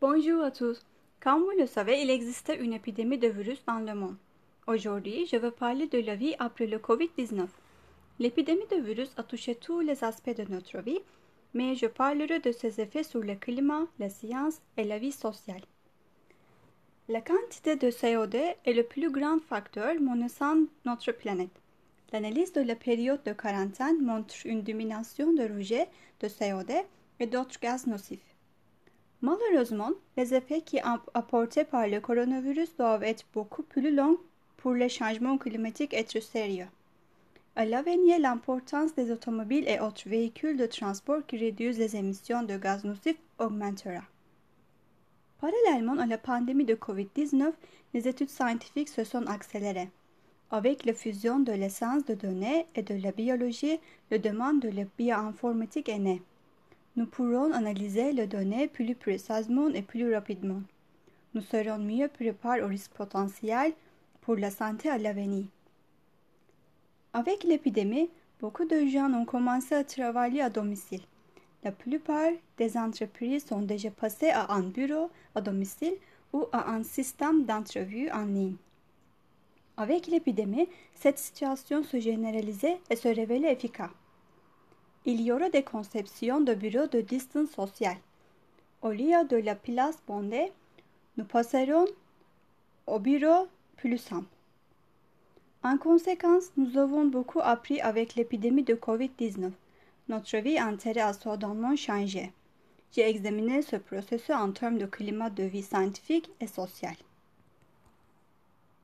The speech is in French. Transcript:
Bonjour à tous. Comme vous le savez, il existe une épidémie de virus dans le monde. Aujourd'hui, je vais parler de la vie après le COVID-19. L'épidémie de virus a touché tous les aspects de notre vie, mais je parlerai de ses effets sur le climat, la science et la vie sociale. La quantité de CO2 est le plus grand facteur menaçant notre planète. L'analyse de la période de quarantaine montre une diminution de rejet de CO2 et d'autres gaz nocifs. Malheureusement, les effets qui apportés par le coronavirus doivent être beaucoup plus longs pour les changements climatiques être sérieux. À l'avenir, l'importance des automobiles et autres véhicules de transport qui réduisent les émissions de gaz nocifs augmentera. Parallèlement à la pandémie de COVID-19, les études scientifiques se sont accélérées. Avec la fusion de l'essence de données et de la biologie, la demande de la bioinformatique est née. Nous pourrons analyser les données plus précisément et plus rapidement. Nous serons mieux préparés aux risques potentiels pour la santé à l'avenir. Avec l'épidémie, beaucoup de gens ont commencé à travailler à domicile. La plupart des entreprises sont déjà passées à un bureau à domicile ou à un système d'entrevue en ligne. Avec l'épidémie, cette situation se généralisait et se révélait efficace. Il y aura des conceptions de bureaux de distance sociale. Au lieu de la place bondée, nous passerons au bureau plus simple. En conséquence, nous avons beaucoup appris avec l'épidémie de COVID-19 notre vie entière a soudainement changé. J'ai examiné ce processus en termes de climat de vie scientifique et social.